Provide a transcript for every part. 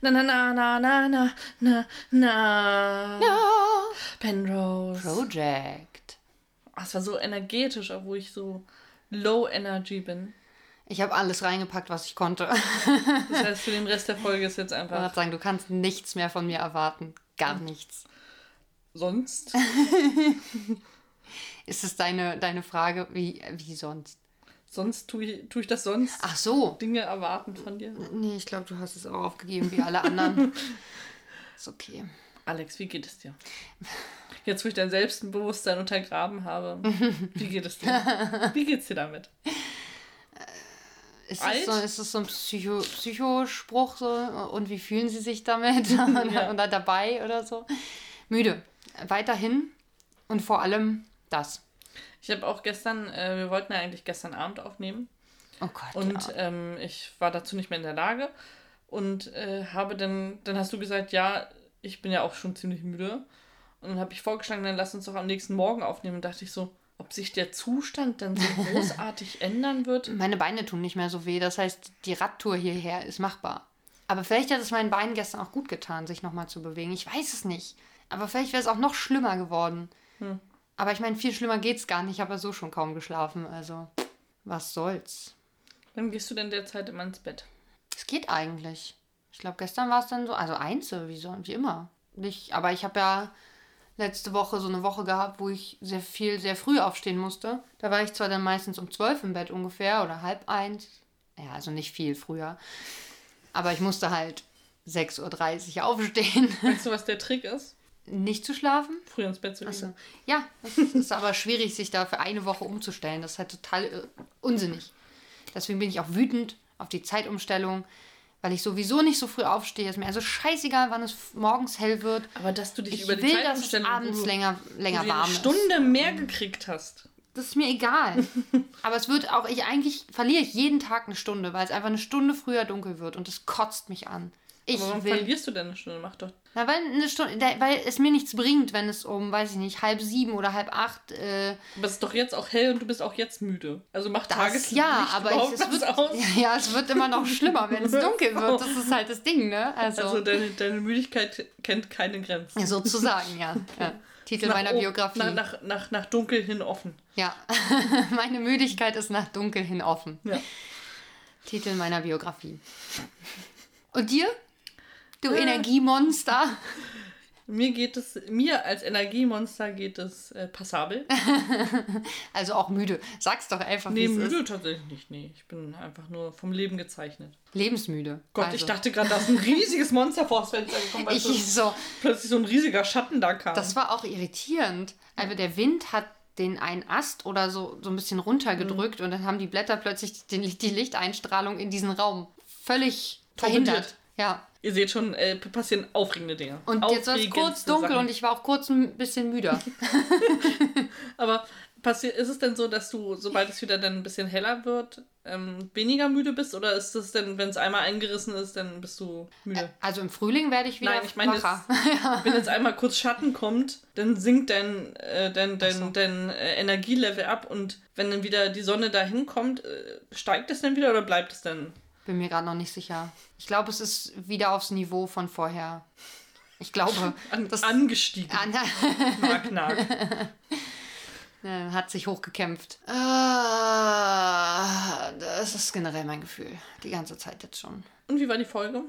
na, na, na, na, na, na, na, na. Ja. Penrose. Project. Ah, Es war so energetisch, obwohl ich so low energy bin. Ich habe alles reingepackt, was ich konnte. Das heißt, für den Rest der Folge ist jetzt Ich einfach gerade sagen, du kannst nichts mehr von mir erwarten. Gar nichts. sonst. Ist es deine, deine Frage, wie, wie sonst? Sonst tue ich, tue ich das sonst. Ach so. Dinge erwarten von dir. Nee, ich glaube, du hast es auch aufgegeben, wie alle anderen. Ist okay. Alex, wie geht es dir? Jetzt, wo ich dein Selbstbewusstsein untergraben habe, wie geht es dir? Wie geht's dir damit? Ist Alt? es so, ist es so ein Psycho, Psychospruch so? Und wie fühlen sie sich damit? oder, oder dabei oder so? Müde. Weiterhin und vor allem das. Ich habe auch gestern, äh, wir wollten ja eigentlich gestern Abend aufnehmen Oh Gott. und ähm, ich war dazu nicht mehr in der Lage und äh, habe dann, dann hast du gesagt, ja, ich bin ja auch schon ziemlich müde und dann habe ich vorgeschlagen, dann lass uns doch am nächsten Morgen aufnehmen und dachte ich so, ob sich der Zustand dann so großartig ändern wird. Meine Beine tun nicht mehr so weh. Das heißt, die Radtour hierher ist machbar. Aber vielleicht hat es meinen Beinen gestern auch gut getan, sich nochmal zu bewegen. Ich weiß es nicht. Aber vielleicht wäre es auch noch schlimmer geworden. Aber ich meine, viel schlimmer geht's gar nicht. Ich habe ja so schon kaum geschlafen. Also, was soll's. Wann gehst du denn derzeit immer ins Bett? Es geht eigentlich. Ich glaube, gestern war es dann so, also Einzel, wie, so, wie immer. Nicht, aber ich habe ja letzte Woche so eine Woche gehabt, wo ich sehr viel, sehr früh aufstehen musste. Da war ich zwar dann meistens um zwölf im Bett ungefähr oder halb eins. Ja, also nicht viel früher. Aber ich musste halt 6.30 Uhr aufstehen. Weißt du, was der Trick ist? Nicht zu schlafen. Früh ins Bett zu gehen. Achso. Ja, das ist aber schwierig, sich da für eine Woche umzustellen. Das ist halt total äh, unsinnig. Deswegen bin ich auch wütend auf die Zeitumstellung, weil ich sowieso nicht so früh aufstehe. Ist mir also scheißegal, wann es morgens hell wird. Aber dass du dich Ich über die will, dass es Zeitumstellung abends länger, länger warm eine ist. Stunde mehr gekriegt hast. Das ist mir egal. Aber es wird auch, ich eigentlich verliere ich jeden Tag eine Stunde, weil es einfach eine Stunde früher dunkel wird und das kotzt mich an. Ich warum will. verlierst du denn eine Stunde? Mach doch. Na, weil eine Stunde, weil es mir nichts bringt, wenn es um, weiß ich nicht, halb sieben oder halb acht. Äh, Aber es ist doch jetzt auch hell und du bist auch jetzt müde. Also mach Tageslicht ja, aber ich, es wird, aus. ja, es wird immer noch schlimmer, wenn es dunkel wird. Das ist halt das Ding, ne? Also, Also deine, deine Müdigkeit kennt keine Grenzen. sozusagen, ja. ja. Titel Nach meiner Biografie. Nach, nach, nach, nach dunkel hin offen. Ja, meine Müdigkeit ist nach dunkel hin offen. Ja. Titel meiner Biografie. Und dir? Du Äh. Energiemonster. Mir geht es, mir als Energiemonster geht es äh, passabel. Also auch müde. Sag's doch einfach, Nee, es ist. müde tatsächlich nicht. Nee, ich bin einfach nur vom Leben gezeichnet. Lebensmüde. Gott, also. ich dachte gerade, da ist ein riesiges Monster vor das Fenster gekommen, weil Ich so, plötzlich so ein riesiger Schatten da kam. das war auch irritierend. Also der Wind hat den einen Ast oder so, so ein bisschen runtergedrückt und dann haben die Blätter plötzlich den, die Lichteinstrahlung in diesen Raum völlig verhindert. Ja. Ihr seht schon, äh, passieren aufregende Dinge. Und jetzt war es kurz dunkel Sachen. und ich war auch kurz ein bisschen müder. Aber passiert, ist es denn so, dass du, sobald es wieder dann ein bisschen heller wird, ähm, weniger müde bist? Oder ist es denn, wenn es einmal eingerissen ist, dann bist du müde? Also im Frühling werde ich wieder Nein, ich meine, jetzt, wacher. wenn jetzt einmal kurz Schatten kommt, dann sinkt dein, äh, dein, dein, so. dein äh, Energielevel ab und wenn dann wieder die Sonne dahin kommt, äh, steigt es dann wieder oder bleibt es dann? Bin mir gerade noch nicht sicher. Ich glaube, es ist wieder aufs Niveau von vorher. Ich glaube, An, das angestiegen. An- Nark. äh, hat sich hochgekämpft. Ah, das ist generell mein Gefühl. Die ganze Zeit jetzt schon. Und wie war die Folge?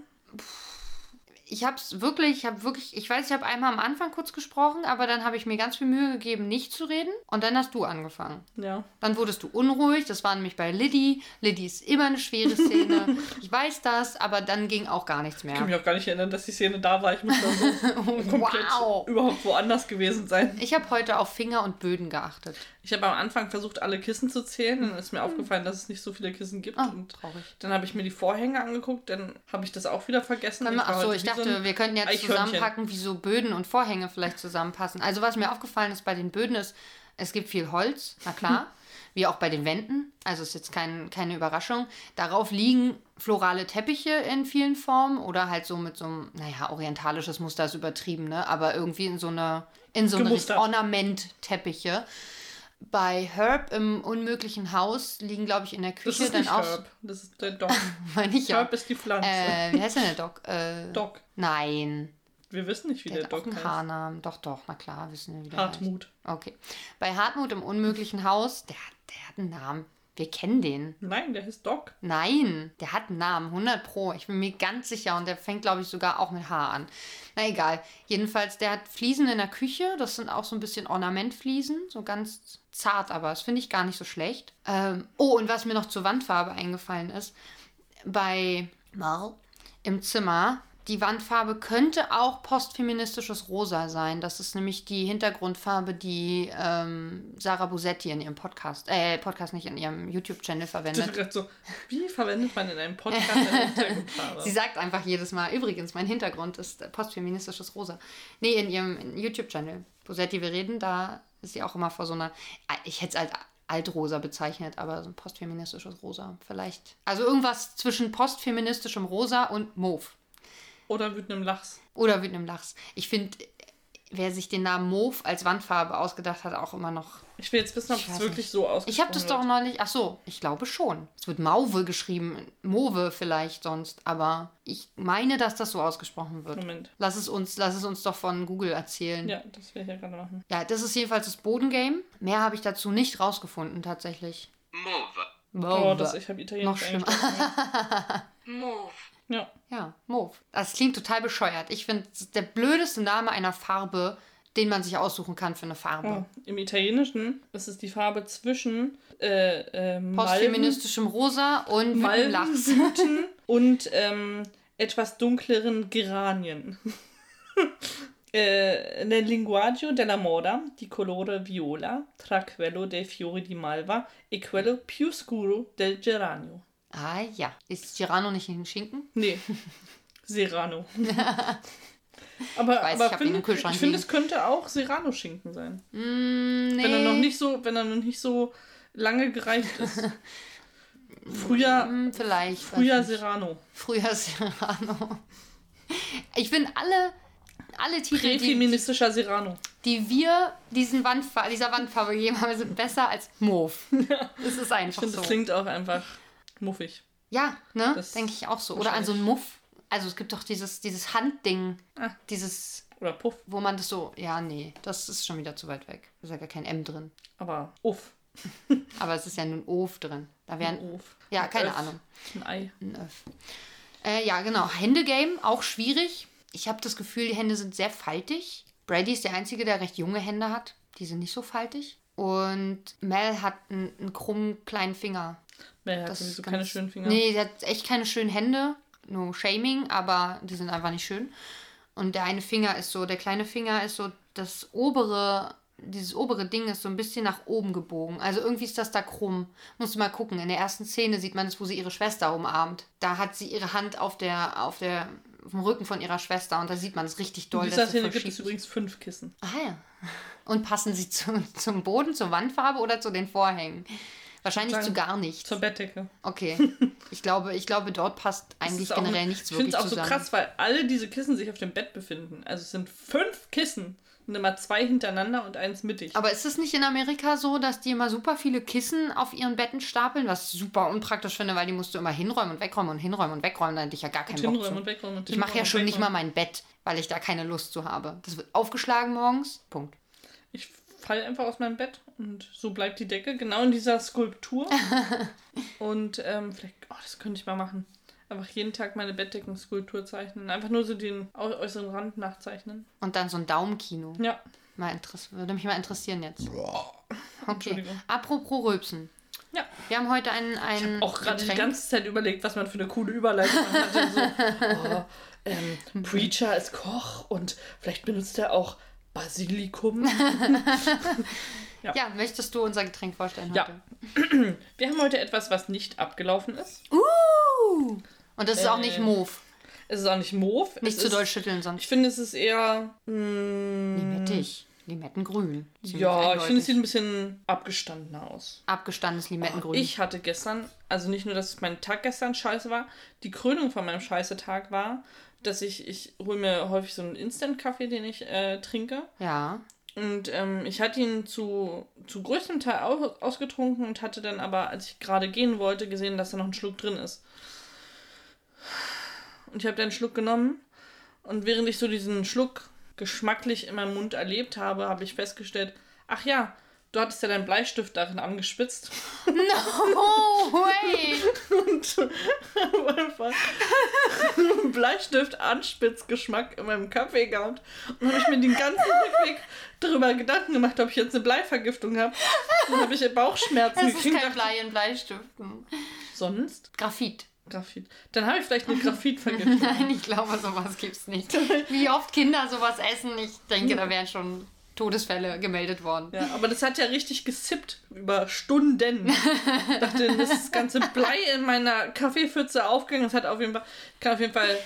Ich habe es wirklich, ich habe wirklich, ich weiß, ich habe einmal am Anfang kurz gesprochen, aber dann habe ich mir ganz viel Mühe gegeben, nicht zu reden. Und dann hast du angefangen. Ja. Dann wurdest du unruhig. Das war nämlich bei Liddy. Liddy ist immer eine schwere Szene. ich weiß das, aber dann ging auch gar nichts Ich kann mehr. mich auch gar nicht erinnern, dass die Szene da war. Ich muss da so komplett Wow. überhaupt woanders gewesen sein. Ich habe heute auf Finger und Böden geachtet. Ich habe am Anfang versucht, alle Kissen zu zählen. Dann ist mir aufgefallen, dass es nicht so viele Kissen gibt. Oh, und traurig. dann habe ich mir die Vorhänge angeguckt. Dann habe ich das auch wieder vergessen. Wir- so, ich wie so dachte, ein wir könnten jetzt Eichhörnchen. zusammenpacken, wie so Böden und Vorhänge vielleicht zusammenpassen. Also was mir aufgefallen ist bei den Böden ist, es gibt viel Holz, na klar, wie auch bei den Wänden. Also ist jetzt kein, keine Überraschung. Darauf liegen florale Teppiche in vielen Formen oder halt so mit so einem, naja, orientalisches Muster ist übertrieben, ne? Aber irgendwie in so eine, in so eine. Ornamentteppiche. Bei Herb im unmöglichen Haus liegen, glaube ich, in der Das Küche ist dann auch. Herb. Das ist der Doc. Meine ich ja. Herb ist die Pflanze. Äh, wie heißt denn der Doc? Äh, Doc. Nein. Wir wissen nicht, wie Der der, hat auch Doc einen heißt. Haarnamen. Doch, doch, na klar, wissen wir, wie der Hartmut. Okay. Bei Hartmut im unmöglichen Haus, der, der hat einen Namen. Wir kennen den. Nein, der heißt Doc. Nein, der hat einen Namen, 100 Pro. Ich bin mir ganz sicher und der fängt, glaube ich, sogar auch mit H an. Na egal. Jedenfalls, der hat Fliesen in der Küche. Das sind auch so ein bisschen Ornamentfliesen. So ganz zart, aber das finde ich gar nicht so schlecht. Ähm, oh, und was mir noch zur Wandfarbe eingefallen ist. Bei Mal im Zimmer, die Wandfarbe könnte auch postfeministisches Rosa sein. Das ist nämlich die Hintergrundfarbe, die ähm, Sarah Busetti in ihrem Podcast, äh, Podcast nicht in ihrem YouTube-Channel verwendet. ist gerade so, wie verwendet man in einem Podcast eine Hintergrundfarbe? Sie sagt einfach jedes Mal, übrigens, mein Hintergrund ist postfeministisches Rosa. Nee, in ihrem YouTube-Channel, Bosetti, wir reden, da ist sie auch immer vor so einer, ich hätte es als Altrosa bezeichnet, aber so ein postfeministisches Rosa vielleicht. Also irgendwas zwischen postfeministischem Rosa und Mauve. Oder mit einem Lachs. Oder mit einem Lachs. Ich finde, wer sich den Namen Mauve als Wandfarbe ausgedacht hat, auch immer noch Ich will jetzt wissen, ob es wirklich nicht. so ausgesprochen Ich habe das doch neulich. Ach so, ich glaube schon. Es wird Mauve geschrieben, Mauve vielleicht sonst, aber ich meine, dass das so ausgesprochen wird. Moment. Lass es uns, lass es uns doch von Google erzählen. Ja, Ja, das will ich ja gerade machen. das ist jedenfalls das Bodengame. Mehr habe ich dazu nicht rausgefunden tatsächlich. Mauve. Oh, Mauve. das, ich habe Italienisch Noch schlimmer. Mauve. Ja. ja, Mauve. Das klingt total bescheuert. Ich finde, der blödeste Name einer Farbe, den man sich aussuchen kann für eine Farbe. Oh. Im Italienischen ist es die Farbe zwischen äh, äh, Postfeministischem Rosa und Lachs. Und ähm, etwas dunkleren Geranien. Eh, nel linguaggio della moda di colore viola tra quello dei fiori di malva e quello più scuro del geranio. Ah ja. Ist Girano nicht ein Schinken? Nee, Serrano. aber weiß, aber ich Kühlschrank ich finde, es könnte auch Serrano-Schinken sein. Mm, nee. Wenn er noch nicht so, wenn er noch nicht so lange gereift ist. Früher, Hm, vielleicht. früher. Serrano. Früher Serrano. Ich finde alle, alle Titel, die, Präfeministischer Serrano. die wir diesen Wandfa dieser Wandfarbe gegeben haben, sind besser als Mauve. Das ist Ich einfach finde, so. das klingt auch einfach muffig. Ja, ne? Das- Denke ich auch so. Oder an so einem Muff. Also es gibt doch dieses, dieses Handding, Ah. dieses, Oder Puff. wo man das so, ja, nee, das ist schon wieder zu weit weg. Da ist ja gar kein M drin. Aber Uff. Aber es ist ja nun Of drin. Da wären, Uff. ja, Ein keine Öff. Ahnung. Ein Ei. Ein Öff. Äh, ja, genau. Händegame, auch schwierig. Ich habe das Gefühl, die Hände sind sehr faltig. Brady ist der Einzige, der recht junge Hände hat. Die sind nicht so faltig. Und Mel hat einen, einen krummen kleinen Finger. Wer hat Das sowieso keine schönen Finger? Nee, sie hat echt keine schönen Hände. No shaming, aber die sind einfach nicht schön. Und der eine Finger ist so, der kleine Finger ist so, das obere, dieses obere Ding ist so ein bisschen nach oben gebogen. Also irgendwie ist das da krumm. Musst du mal gucken. In der ersten Szene sieht man es, wo sie ihre Schwester umarmt. Da hat sie ihre Hand auf der, auf der, auf dem Rücken von ihrer Schwester und da sieht man es richtig doll. In dieser Szene gibt es übrigens fünf Kissen. Ah ja. Und passen sie zu, zum Boden, zur Wandfarbe oder zu den Vorhängen? Wahrscheinlich Sagen- zu gar nichts. Zur Bettdecke. Okay. Ich glaube, ich glaube, dort passt eigentlich ist auch- generell nichts Ich finde wirklich es auch zusammen. so krass, weil alle diese Kissen sich auf dem Bett befinden. Also es sind fünf Kissen. Und immer zwei hintereinander und eins mittig. Aber ist es nicht in Amerika so, dass die immer super viele Kissen auf ihren Betten stapeln? Was ich super unpraktisch finde, weil die musst du immer hinräumen und wegräumen und hinräumen und wegräumen. Da hätte ich ja gar keinen und Bock zu. und wegräumen und Ich mache ja schon nicht mal mein Bett, weil ich da keine Lust zu habe. Das wird aufgeschlagen morgens. Punkt. Ich falle einfach aus meinem Bett und so bleibt die Decke, genau in dieser Skulptur. und ähm, vielleicht, oh, das könnte ich mal machen. Einfach jeden Tag meine Bettdeckenskulptur zeichnen. Einfach nur so den äu äußeren Rand nachzeichnen. Und dann so ein Daumenkino. Ja, Mal würde mich mal interessieren jetzt. Okay. Entschuldigung. Apropos Rülpsen. Ja. Wir haben heute ein, ein auch gerade die ganze Zeit überlegt, was man für eine coole Überleitung hatte. So, oh, ähm, Preacher als Koch und vielleicht benutzt er auch Basilikum. Ja, möchtest du unser Getränk vorstellen Ja. heute? Wir haben heute etwas, was nicht abgelaufen ist. Uh! Und das ist auch Äh, nicht Mauve. Es ist auch nicht Mauve. Nicht es zu ist, doll schütteln, sonst Ich finde, es ist eher. mm, Limettig. Limettengrün. Ja, ich finde, es sieht ein bisschen abgestandener aus. Abgestandenes Limettengrün. Ich hatte gestern, also nicht nur, dass mein Tag gestern scheiße war, die Krönung von meinem scheiße Tag war, dass ich, ich hole mir häufig so einen Instant-Kaffee, den ich äh, trinke. ja. Und ähm, ich hatte ihn zu, zu größtem Teil aus, ausgetrunken und hatte dann aber, als ich gerade gehen wollte, gesehen, dass da noch ein Schluck drin ist. Und ich habe dann einen Schluck genommen und während ich so diesen Schluck geschmacklich in meinem Mund erlebt habe, habe ich festgestellt, ach ja, du hattest ja deinen Bleistift darin angespitzt. No way! und einfach einen Bleistift-Anspitzgeschmack in meinem Kaffee gehabt. Und habe ich mir den ganzen Rückweg darüber Gedanken gemacht, ob ich jetzt eine Bleivergiftung habe. Dann habe ich Bauchschmerzen Das ist gekriegt. kein Blei in Bleistiften. Sonst? Graphit. Graphit. Dann habe ich vielleicht eine Graphitvergiftung. Nein, ich glaube, sowas gibt's nicht. Wie oft Kinder sowas essen, ich denke, da wären schon Todesfälle gemeldet worden. Ja, aber das hat ja richtig gesippt über Stunden. Ich dachte, das ganze Blei in meiner Kaffeepfütze aufgegangen. Das hat auf jeden Fall, kann auf jeden Fall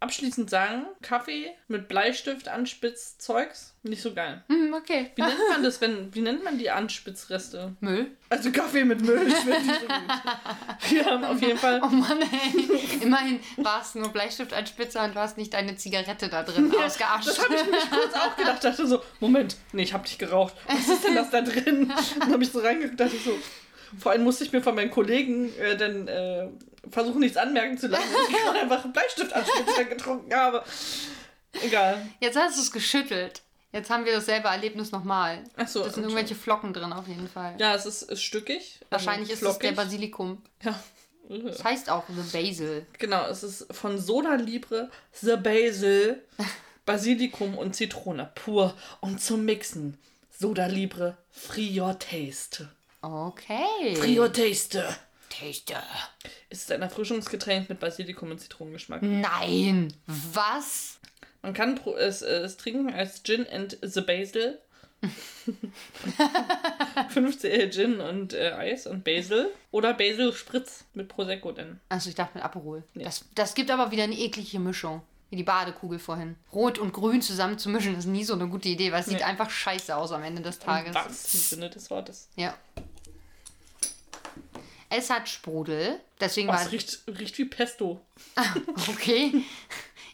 abschließend sagen, Kaffee mit Bleistift, Anspitzzeugs, nicht so geil. Hm, okay. Wie nennt man das, wenn, wie nennt man die Anspitzreste? Müll. Also Kaffee mit Müll, ich finde nicht so gut. Wir haben auf jeden Fall Oh Mann, ey. Immerhin war es nur Bleistift als Spitze und du hast nicht deine Zigarette da drin ausgeascht. Das habe ich nämlich kurz auch gedacht. Dachte so, Moment, nee, ich habe nicht geraucht. Was ist denn das da drin? Dann habe ich so reingeguckt, dachte so. Vor allem musste ich mir von meinen Kollegen äh, dann äh, versuchen, nichts anmerken zu lassen, dass ich gerade einfach einen Bleistift getrunken habe. Egal. Jetzt hast du es geschüttelt. Jetzt haben wir dasselbe Erlebnis nochmal. Ach so, Das sind irgendwelche Flocken drin auf jeden Fall. Ja, es ist, ist stückig. also Wahrscheinlich ist es der. Basilikum. Ja. Das heißt auch The Basil. Genau, es ist von Soda Libre, The Basil, Basilikum und Zitrone pur und zum Mixen. Soda Libre, Free Your Taste. Okay. Your Taste. Taste. Es ist ein Erfrischungsgetränk mit Basilikum und Zitronengeschmack. Nein. Was? Man kann pro- es, äh, es trinken als Gin and the Basil. 5cl Gin und äh, Eis und Basil. Oder Basil Spritz mit Prosecco denn. Also ich dachte mit Aperol. Das, das gibt aber wieder eine eklige Mischung. Wie die Badekugel vorhin. Rot und grün zusammen zu mischen ist nie so eine gute Idee, weil es sieht Nee. einfach scheiße aus am Ende des Tages. Im wahrsten Sinne des Wortes. Ja. Es hat Sprudel, deswegen Oh, war es riecht, riecht wie Pesto. okay.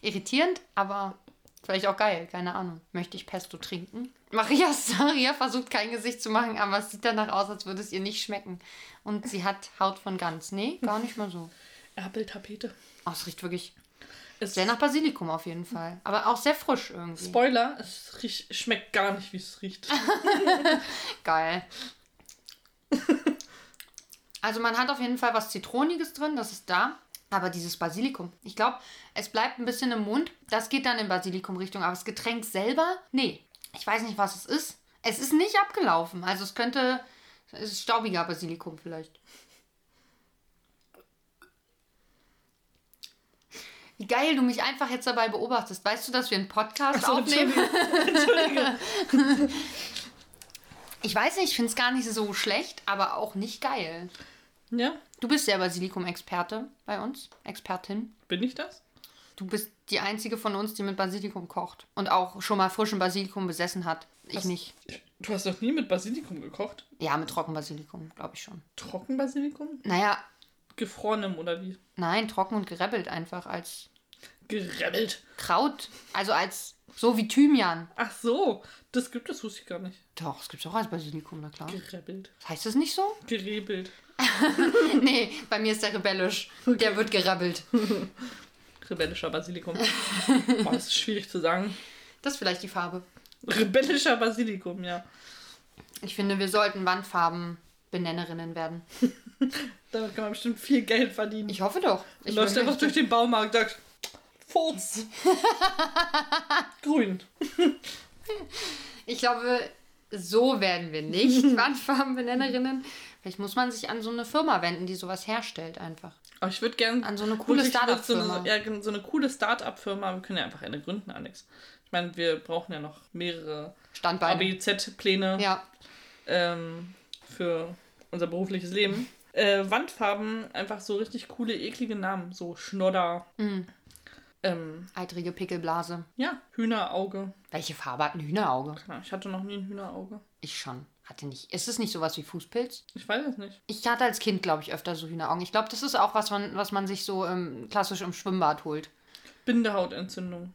Irritierend, aber vielleicht auch geil, keine Ahnung. Möchte ich Pesto trinken? Maria Saria versucht kein Gesicht zu machen, aber es sieht danach aus, als würde es ihr nicht schmecken. Und sie hat Haut von Gans. Nee, gar nicht mal so. Erbeltapete. Oh, es riecht wirklich Es sehr nach Basilikum auf jeden Fall. Aber auch sehr frisch irgendwie. Spoiler, es riecht, schmeckt gar nicht, wie es riecht. Geil. Also man hat auf jeden Fall was Zitroniges drin, das ist da. Aber dieses Basilikum, ich glaube, es bleibt ein bisschen im Mund. Das geht dann in Basilikum-Richtung. Aber das Getränk selber, nee. Ich weiß nicht, was es ist. Es ist nicht abgelaufen. Also es könnte, es ist staubiger Basilikum vielleicht. Wie geil du mich einfach jetzt dabei beobachtest. Weißt du, dass wir einen Podcast so, aufnehmen? Entschuldige. Ich weiß nicht, ich finde es gar nicht so schlecht, aber auch nicht geil. Ja, Du bist der Basilikum-Experte bei uns, Expertin. bin ich das? Du bist die einzige von uns, die mit Basilikum kocht und auch schon mal frischen Basilikum besessen hat. Ich Was? nicht. Du hast doch nie mit Basilikum gekocht? Ja, mit Trockenbasilikum, glaube ich schon. Trockenbasilikum? Naja, Gefrorenem oder wie? nein, trocken und gerebbelt einfach als Gerebbelt. Kraut. Also als so wie Thymian. Ach so, das gibt es, wusste ich gar nicht. Doch, es gibt auch als Basilikum, na klar. Gerebbelt. Heißt das nicht so? Gerebelt. nee, bei mir ist der rebellisch. Der wird gerebbelt. Rebellischer Basilikum. Boah, das ist schwierig zu sagen. Das ist vielleicht die Farbe. Rebellischer Basilikum, ja. Ich finde, wir sollten Wandfarben Benennerinnen werden. Da kann man bestimmt viel Geld verdienen. Ich hoffe doch. Ich läufst möchte- einfach durch den Baumarkt und sagst, Furz. Grün. Ich glaube, so werden wir nicht Wandfarbenbenennerinnen. Vielleicht muss man sich an so eine Firma wenden, die sowas herstellt einfach. Aber ich würde gerne An so eine coole so Start-up-Firma. eine, ja, so eine coole Start-up-Firma. Wir können ja einfach eine gründen, Alex. Ich meine, wir brauchen ja noch mehrere Standbeine. ABZ-Pläne Ja, ähm, für unser berufliches Leben. Äh, Wandfarben, einfach so richtig coole, eklige Namen. So Schnodder. Mhm. Ähm, eitrige Pickelblase. ja, Hühnerauge. Welche Farbe hat ein Hühnerauge? Ich hatte noch nie ein Hühnerauge. Ich schon. Hatte nicht. Ist es nicht sowas wie Fußpilz? Ich weiß es nicht. Ich hatte als Kind, glaube ich, öfter so Hühneraugen. Ich glaube, das ist auch was, man, was man sich so ähm, klassisch im Schwimmbad holt. Bindehautentzündung.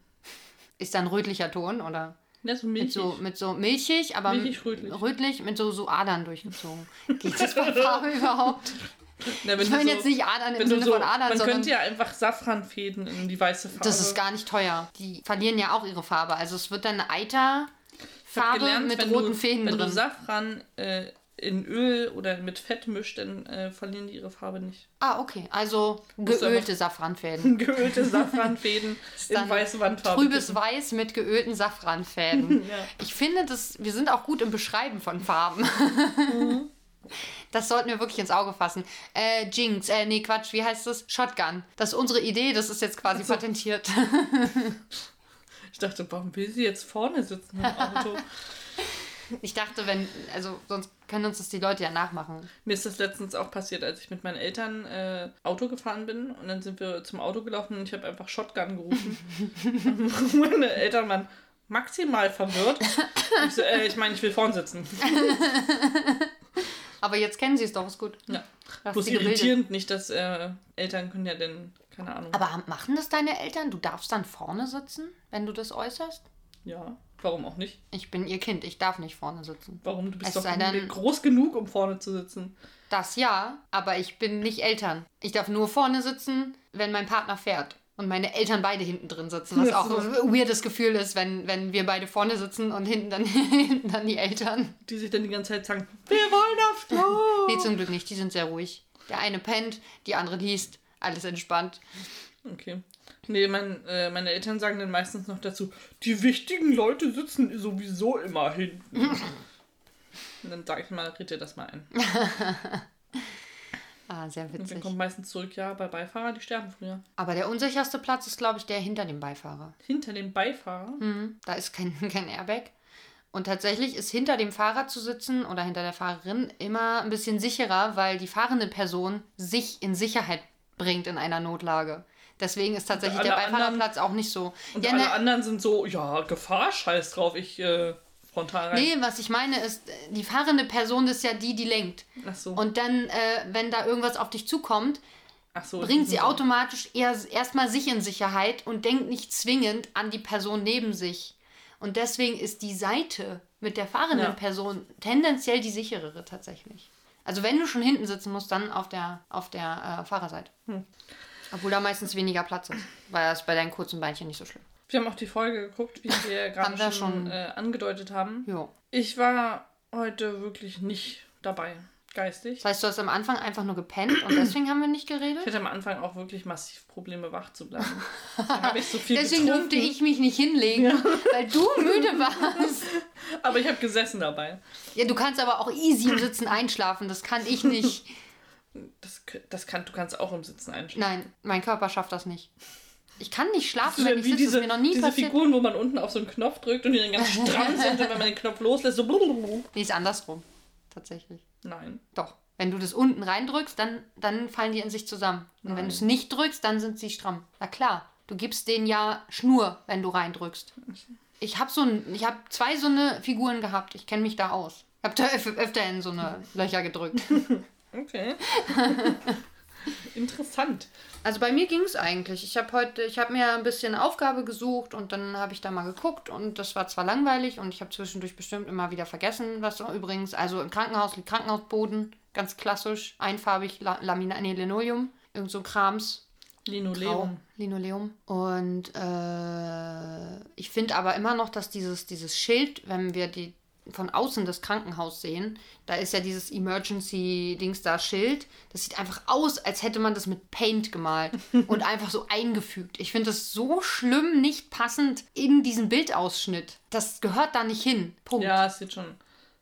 Ist da ein rötlicher Ton oder? Ja, so Mit milchig. so, mit so milchig, aber Milchig, rötlich. rötlich mit so, so Adern durchgezogen. Geht das bei Farbe überhaupt? Na, wenn Ich meine so, jetzt nicht Adern im wenn Sinne so, von Adern, man sondern könnte ja einfach Safranfäden in die weiße Farbe. das ist gar nicht teuer. Die verlieren ja auch ihre Farbe. Also es wird dann eine Eiterfarbe gelernt, mit wenn roten du, Fäden wenn drin. du Safran äh, in Öl oder mit Fett mischt, dann äh, verlieren die ihre Farbe nicht. ah, okay. Also geölte Safranfäden. Geölte Safranfäden in weiße Wandfarbe. Trübes Weiß mit geölten Safranfäden. Ja. Ich finde, das, wir sind auch gut im Beschreiben von Farben. Mhm. Das sollten wir wirklich ins Auge fassen. Äh, Jinx, äh, nee, Quatsch, wie heißt das? Shotgun. Das ist unsere Idee, das ist jetzt quasi so. patentiert. Ich dachte, warum will sie jetzt vorne sitzen im Auto? Ich dachte, wenn, also sonst können uns das die Leute ja nachmachen. Mir ist das letztens auch passiert, als ich mit meinen Eltern äh, Auto gefahren bin und dann sind wir zum Auto gelaufen und ich habe einfach Shotgun gerufen. Meine Eltern waren maximal verwirrt. Ich so, äh, ich meine, ich will vorn sitzen. Aber jetzt kennen sie es doch, ist gut. Ja. Hast Bloß irritierend nicht, dass äh, Eltern können ja denn, keine Ahnung. Aber machen das deine Eltern? Du darfst dann vorne sitzen, wenn du das äußerst? Ja, warum auch nicht? Ich bin ihr Kind, ich darf nicht vorne sitzen. Warum? Du bist Es doch sei denn- groß genug, um vorne zu sitzen. Das ja, aber ich bin nicht Eltern. Ich darf nur vorne sitzen, wenn mein Partner fährt. Und meine Eltern beide hinten drin sitzen, was auch ein weirdes Gefühl ist, wenn, wenn wir beide vorne sitzen und hinten dann, hinten dann die Eltern. Die sich dann die ganze Zeit sagen, wir wollen aufs Klo. Nee, zum Glück nicht, die sind sehr ruhig. Der eine pennt, die andere liest, alles entspannt. Okay. Nee, mein, äh, meine Eltern sagen dann meistens noch dazu, die wichtigen Leute sitzen sowieso immer hinten. Und dann sage ich mal, dir das mal ein. Ah, sehr Und dann witzig. kommt meistens zurück, ja, bei Beifahrer, die sterben früher. Aber der unsicherste Platz ist, glaube ich, der hinter dem Beifahrer. Hinter dem Beifahrer? Mhm. Da ist kein, kein Airbag. Und tatsächlich ist hinter dem Fahrer zu sitzen oder hinter der Fahrerin immer ein bisschen sicherer, weil die fahrende Person sich in Sicherheit bringt in einer Notlage. Deswegen ist tatsächlich der anderen- Beifahrerplatz auch nicht so. Und Ja, alle ne, anderen sind so, ja, Gefahr, scheiß drauf, ich äh, frontal rein. nee, was ich meine ist, äh, die fahrende Person ist ja die, die lenkt. Ach so. Und dann, äh, wenn da irgendwas auf dich zukommt, so bringt sie automatisch eher erstmal sich in Sicherheit und denkt nicht zwingend an die Person neben sich. Und deswegen ist die Seite mit der fahrenden Ja. Person tendenziell die sicherere tatsächlich. Also wenn du schon hinten sitzen musst, dann auf der, auf der äh, Fahrerseite. Hm. Obwohl da meistens weniger Platz ist. Weil das bei deinen kurzen Beinchen nicht so schlimm. Wir haben auch die Folge geguckt, wie wir gerade schon, schon. Äh, angedeutet haben. Jo. Ich war heute wirklich nicht dabei, geistig. Das heißt, du hast am Anfang einfach nur gepennt und deswegen haben wir nicht Ich geredet? hatte am Anfang auch wirklich massiv Probleme, wach zu bleiben. Da habe ich so viel Deswegen getrunken, durfte ich mich nicht hinlegen, weil du müde warst. aber ich habe gesessen dabei. Ja, du kannst aber auch easy im Sitzen einschlafen. Das kann ich nicht. Das, das kann, du kannst auch im Sitzen einschlafen. Nein, mein Körper schafft das nicht. Ich kann nicht schlafen, Das wenn ich sitze. Das diese, ist mir noch nie diese passiert. Figuren, wo man unten auf so einen Knopf drückt und die dann ganz stramm sind und wenn man den Knopf loslässt, so blablabla. Nee, ist andersrum. Tatsächlich. Nein. Doch. Wenn du das unten reindrückst, dann, dann fallen die in sich zusammen. Und wenn du es nicht drückst, dann sind sie stramm. Na klar, du gibst denen ja Schnur, wenn du reindrückst. Ich habe so ein, ich habe zwei so eine Figuren gehabt. Ich kenne mich da aus. Ich habe da öf öfter in so eine Löcher gedrückt. Okay. Interessant. Also bei mir ging es eigentlich. Ich habe heute, ich habe mir ein bisschen Aufgabe gesucht und dann habe ich da mal geguckt und das war zwar langweilig und ich habe zwischendurch bestimmt immer wieder vergessen, was übrigens, also im Krankenhaus liegt Krankenhausboden, ganz klassisch, einfarbig, La Lamina, nee, Linoleum, irgend so Krams. Grau, Linoleum. Linoleum. Und äh, ich finde aber immer noch, dass dieses, dieses Schild, wenn wir die von außen das Krankenhaus sehen, da ist ja dieses Emergency-Dings da Schild. Das sieht einfach aus, als hätte man das mit Paint gemalt und einfach so eingefügt. Ich finde das so schlimm nicht passend in diesen Bildausschnitt. Das gehört da nicht hin. Punkt. Ja, es sieht schon,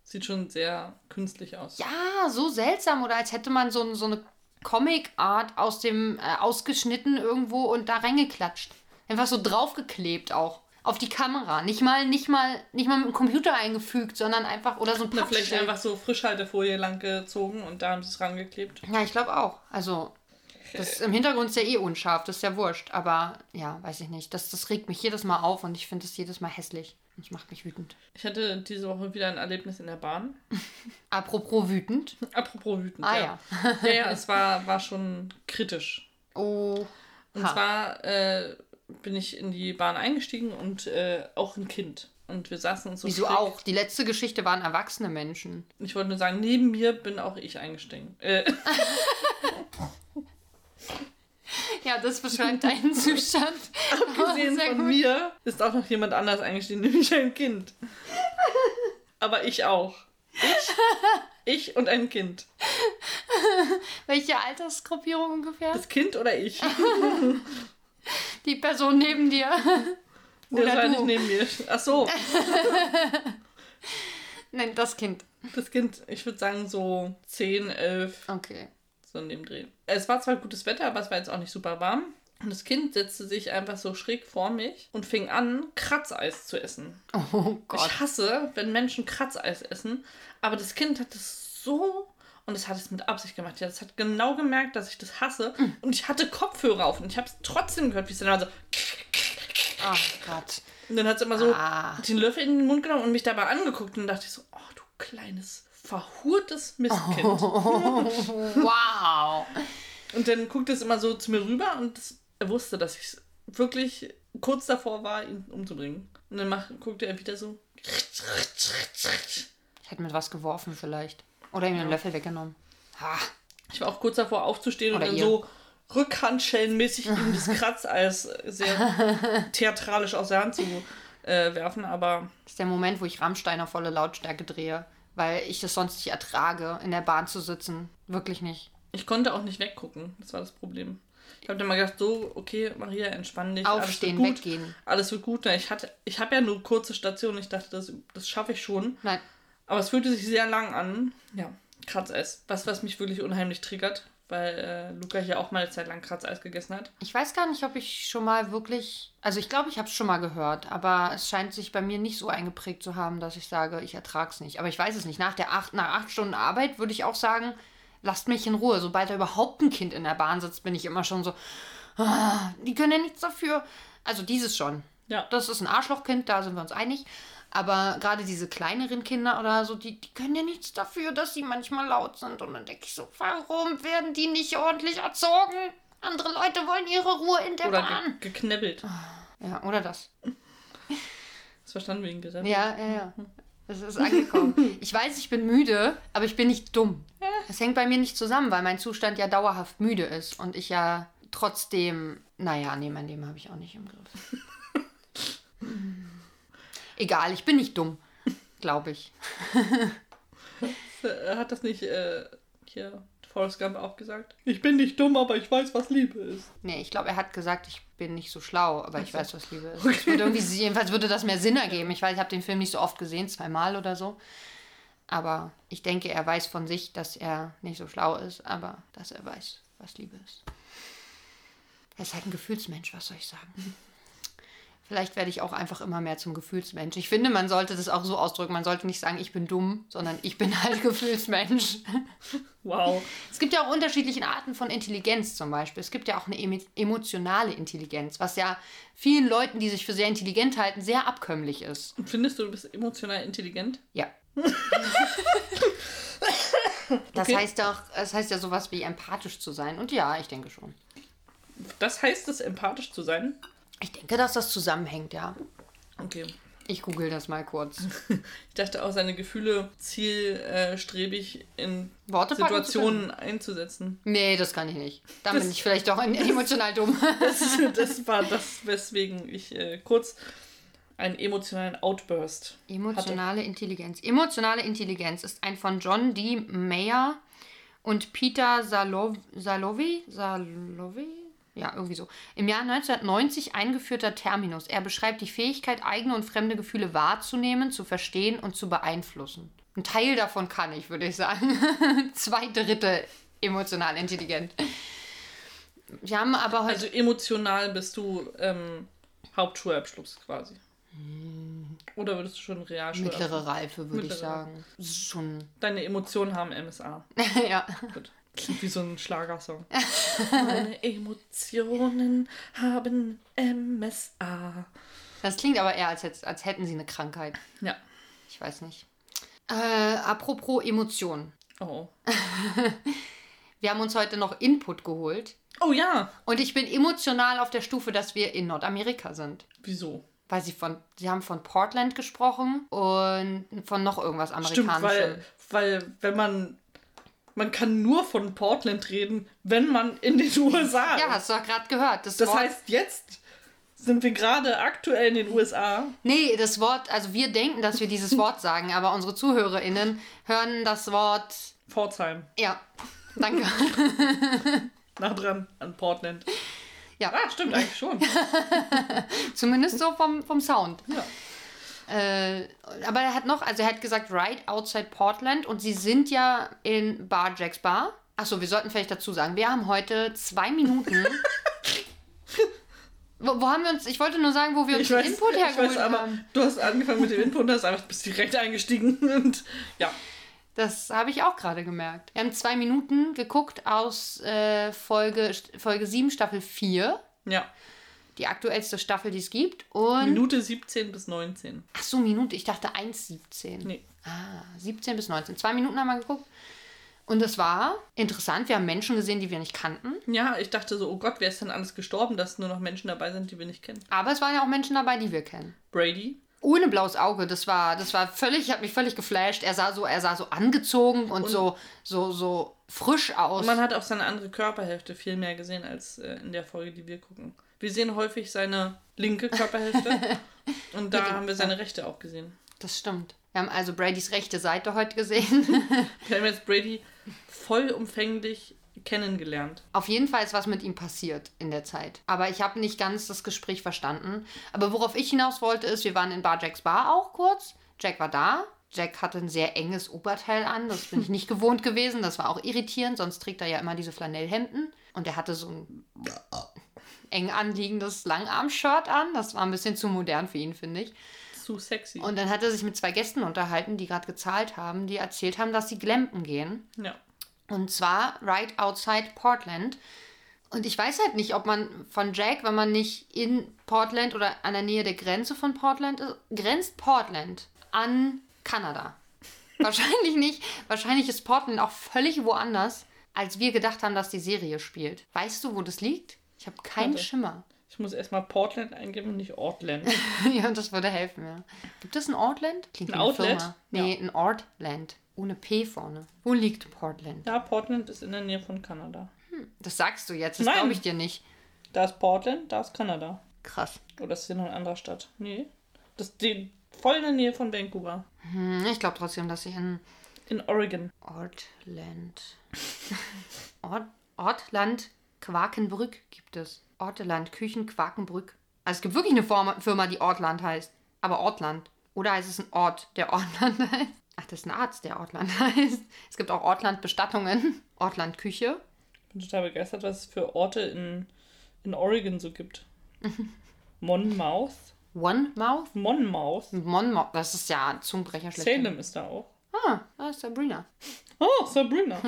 sieht schon sehr künstlich aus. Ja, so seltsam oder als hätte man so, so eine Comic-Art aus dem äh, ausgeschnitten irgendwo und da reingeklatscht. Einfach so draufgeklebt auch. Auf die Kamera. Nicht mal, nicht mal, nicht mal mit dem Computer eingefügt, sondern einfach, oder so ein Na, vielleicht einfach so Frischhaltefolie lang gezogen und da haben sie es rangeklebt. Ja, ich glaube auch. Also, das im Hintergrund ist ja eh unscharf, das ist ja wurscht. Aber ja, weiß ich nicht. Das, das regt mich jedes Mal auf und ich finde es jedes Mal hässlich. Das macht mich wütend. Ich hatte diese Woche wieder ein Erlebnis in der Bahn. Apropos wütend. Apropos wütend. Ah ja. Ja, ja, es war, war schon kritisch. Oh. Und zwar äh, bin ich in die Bahn eingestiegen und äh, auch ein Kind. und wir saßen uns so Wieso auch? Die letzte Geschichte waren erwachsene Menschen. Ich wollte nur sagen, neben mir bin auch ich eingestiegen. Äh, Ja, das beschreibt deinen Zustand. abgesehen von gut. mir ist auch noch jemand anders eingestiegen, nämlich ein Kind. Aber ich auch. Ich, ich und ein Kind. Welche Altersgruppierung ungefähr? Das Kind oder ich? Die Person neben dir. Der Oder war nicht du. neben mir. Ach so, Nein, das Kind. das Kind, ich würde sagen so 10, 11, Okay. so in dem Dreh. Es war zwar gutes Wetter, aber es war jetzt auch nicht super warm. Und das Kind setzte sich einfach so schräg vor mich und fing an, Kratzeis zu essen. Oh Gott. Ich hasse, wenn Menschen Kratzeis essen, aber das Kind hat es so und es hat es mit Absicht gemacht. Ja, das hat genau gemerkt, dass ich das hasse und ich hatte Kopfhörer auf und ich habe es trotzdem gehört, wie es dann war so Oh Gott. und dann hat es immer so Ah. den Löffel in den Mund genommen und mich dabei angeguckt und dachte ich so, oh du kleines verhurtes Mistkind. Wow. Und dann guckt es immer so zu mir rüber und das, er wusste, dass ich wirklich kurz davor war, ihn umzubringen. Und dann macht, guckte er wieder so. Ich hätte mit was geworfen vielleicht. Oder ihm den Löffel weggenommen. Ha. Ich war auch kurz davor aufzustehen Oder und dann ihr. so rückhandschellenmäßig ihm das Kratzeis sehr theatralisch aus der Hand zu äh, werfen, aber Das ist der Moment, wo ich Rammstein auf volle Lautstärke drehe. Weil ich es sonst nicht ertrage, in der Bahn zu sitzen. Wirklich nicht. ich konnte auch nicht weggucken. Das war das Problem. Ich habe dann mal gedacht, so, okay, Maria, entspann dich. Aufstehen, alles wird gut. weggehen. Alles wird gut. Ich, hatte, ich habe ja nur kurze Stationen. Ich dachte, das, das schaffe ich schon. Nein. Aber es fühlte sich sehr lang an. Ja, Kratzeis. Was, was mich wirklich unheimlich triggert, weil äh, Luca hier auch mal eine Zeit lang Kratzeis gegessen hat. Ich weiß gar nicht, ob ich schon mal wirklich. Also ich glaube, ich habe es schon mal gehört, aber es scheint sich bei mir nicht so eingeprägt zu haben, dass ich sage, ich ertrage es nicht. Aber ich weiß es nicht. Nach der acht, nach acht Stunden Arbeit würde ich auch sagen, lasst mich in Ruhe. Sobald da überhaupt ein Kind in der Bahn sitzt, bin ich immer schon so, ah, die können ja nichts dafür. Also dieses schon. Ja. Das ist ein Arschlochkind, da sind wir uns einig. Aber gerade diese kleineren Kinder oder so, die, die können ja nichts dafür, dass sie manchmal laut sind. Und dann denke ich so, warum werden die nicht ordentlich erzogen? Andere Leute wollen ihre Ruhe in der Oder Bahn. ge geknebbelt. Ja, oder das. Das verstanden wir ihn gesagt. Ja, ja, ja. Das ist angekommen. Ich weiß, ich bin müde, aber ich bin nicht dumm. Das hängt bei mir nicht zusammen, weil mein Zustand ja dauerhaft müde ist und ich ja trotzdem, naja, nee, mein Leben habe ich auch nicht im Griff. Egal, ich bin nicht dumm, glaube ich. Äh, Hat das nicht äh, hier Forrest Gump auch gesagt? Ich bin nicht dumm, aber ich weiß, was Liebe ist. Nee, ich glaube, er hat gesagt, ich bin nicht so schlau, aber ich weiß, was Liebe ist. Es würde irgendwie, jedenfalls würde das mehr Sinn ergeben. Ich weiß, ich habe den Film nicht so oft gesehen, zweimal oder so. Aber ich denke, er weiß von sich, dass er nicht so schlau ist, aber dass er weiß, was Liebe ist. Er ist halt ein Gefühlsmensch, was soll ich sagen? Vielleicht werde ich auch einfach immer mehr zum Gefühlsmensch. Ich finde, man sollte das auch so ausdrücken. Man sollte nicht sagen, ich bin dumm, sondern ich bin halt Gefühlsmensch. Wow. Es gibt ja auch unterschiedliche Arten von Intelligenz zum Beispiel. Es gibt ja auch eine emo- emotionale Intelligenz, was ja vielen Leuten, die sich für sehr intelligent halten, sehr abkömmlich ist. Und findest du, du bist emotional intelligent? Ja. Das Okay. heißt doch, es heißt ja sowas wie empathisch zu sein. Und ja, ich denke schon. Das heißt es, empathisch zu sein? Ich denke, dass das zusammenhängt, ja. Okay. Ich google das mal kurz. Ich dachte auch, seine Gefühle zielstrebig in Worte Situationen einzusetzen. Nee, das kann ich nicht. Dann bin ich vielleicht doch emotional dumm. Das, das war das, weswegen ich äh, kurz einen emotionalen Outburst Emotionale Intelligenz. Emotionale Intelligenz ist ein von John D. Mayer und Peter Salov Salovi, Salovi? Ja, irgendwie so. Im Jahr 1990 eingeführter Terminus. Er beschreibt die Fähigkeit, eigene und fremde Gefühle wahrzunehmen, zu verstehen und zu beeinflussen. Ein Teil davon kann ich, würde ich sagen. Zwei Drittel emotional intelligent. Wir haben aber heute. Also emotional bist du ähm, Hauptschulabschluss quasi. Oder würdest du schon Realschule? mittlere Reife, würde ich sagen. Schon. Deine Emotionen haben MSA. ja. Gut. Klingt wie so ein Schlagersong. Meine Emotionen haben MSA. Das klingt aber eher, als, hätt- als hätten sie eine Krankheit. Ja. Ich weiß nicht. Äh, apropos Emotionen. Oh. Wir haben uns heute noch Input geholt. Oh ja. Und ich bin emotional auf der Stufe, dass wir in Nordamerika sind. Wieso? weil sie von, sie haben von Portland gesprochen und von noch irgendwas Stimmt, Amerikanischem. weil, weil wenn man. Man kann nur von Portland reden, wenn man in den USA ja, ist. hast du doch gerade gehört. Das, Das Wort, heißt, jetzt sind wir gerade aktuell in den USA. Nee, das Wort, also wir denken, dass wir dieses Wort sagen, aber unsere ZuhörerInnen hören das Wort. Pforzheim. Ja, danke. Nah dran an Portland. Ja. Ah, stimmt eigentlich schon. Zumindest so vom, vom Sound. Ja. Äh, aber er hat noch, also er hat gesagt, right outside Portland und sie sind ja in Bar Jacks Bar. Achso, wir sollten vielleicht dazu sagen, wir haben heute zwei Minuten. wo, wo haben wir uns, ich wollte nur sagen, wo wir uns Ich weiß, den Input ich hergeholt weiß aber, haben. du hast angefangen mit dem Input und hast einfach bist direkt eingestiegen. Und ja, Das habe ich auch gerade gemerkt. Wir haben zwei Minuten geguckt aus äh, Folge, Folge 7, Staffel 4. ja. Die aktuellste Staffel, die es gibt. Und. Minute 17 bis 19. Ach so, Minute. Ich dachte 1,17. Nee. Ah, 17 bis 19. Zwei Minuten haben wir geguckt. Und es war interessant. Wir haben Menschen gesehen, die wir nicht kannten. Ja, ich dachte so, oh Gott, wer ist denn alles gestorben, dass nur noch Menschen dabei sind, die wir nicht kennen? Aber es waren ja auch Menschen dabei, die wir kennen. Brady. Ohne blaues Auge. Das war, das war völlig, hat mich völlig geflasht. Er sah so, er sah so angezogen und, so, so, so frisch aus. Und man hat auch seine andere Körperhälfte viel mehr gesehen als äh, in der Folge, die wir gucken. Wir sehen häufig seine linke Körperhälfte und da haben wir seine rechte auch gesehen. Das stimmt. Wir haben also Bradys rechte Seite heute gesehen. Wir haben jetzt Brady vollumfänglich kennengelernt. Auf jeden Fall ist was mit ihm passiert in der Zeit. Aber ich habe nicht ganz das Gespräch verstanden. Aber worauf ich hinaus wollte, ist, wir waren in Bar Jacks Bar auch kurz. Jack war da. Jack hatte ein sehr enges Oberteil an. Das bin ich nicht gewohnt gewesen. Das war auch irritierend. Sonst trägt er ja immer diese Flanellhemden. Und er hatte so ein eng anliegendes Langarm-Shirt an. Das war ein bisschen zu modern für ihn, finde ich. Zu sexy. Und dann hat er sich mit zwei Gästen unterhalten, die gerade gezahlt haben, die erzählt haben, dass sie glampen gehen. ja. Und zwar right outside Portland. Und ich weiß halt nicht, ob man von Jack, wenn man nicht in Portland oder an der Nähe der Grenze von Portland ist, grenzt Portland an Kanada. Wahrscheinlich nicht. Wahrscheinlich ist Portland auch völlig woanders, als wir gedacht haben, dass die Serie spielt. Weißt du, wo das liegt? Ich habe keinen Warte. Schimmer. Ich muss erstmal Portland eingeben und nicht Ortland. ja, das würde helfen, ja. Gibt es ein Ortland? Klingt Ein Outlet? Firma. Nee, ein Ortland. Ohne P vorne. Wo liegt Portland? ja, Portland ist in der Nähe von Kanada. Das sagst du jetzt, das glaube ich dir nicht. Da ist Portland, da ist Kanada. Krass. Oder ist hier noch eine andere Stadt? Nee. Das ist die, voll in der Nähe von Vancouver. Hm, ich glaube trotzdem, dass ich in In Oregon. Ortland. Ort, Ortland Quakenbrück gibt es. Ortland Küchen Quakenbrück. Also es gibt wirklich eine Form- Firma, die Ortland heißt. Aber Ortland. Oder heißt es ein Ort, der Ortland heißt? Ach, das ist ein Arzt, der Ortland heißt. Es gibt auch Ortland Bestattungen. Ortland Küche. Ich bin total begeistert, was es für Orte in, in Oregon so gibt. Monmouth. One-Mouth? Monmouth. Monmouth. Das ist ja ein Zungenbrecher schlecht. Salem ist da auch. Ah, da ist Sabrina. Oh, Sabrina.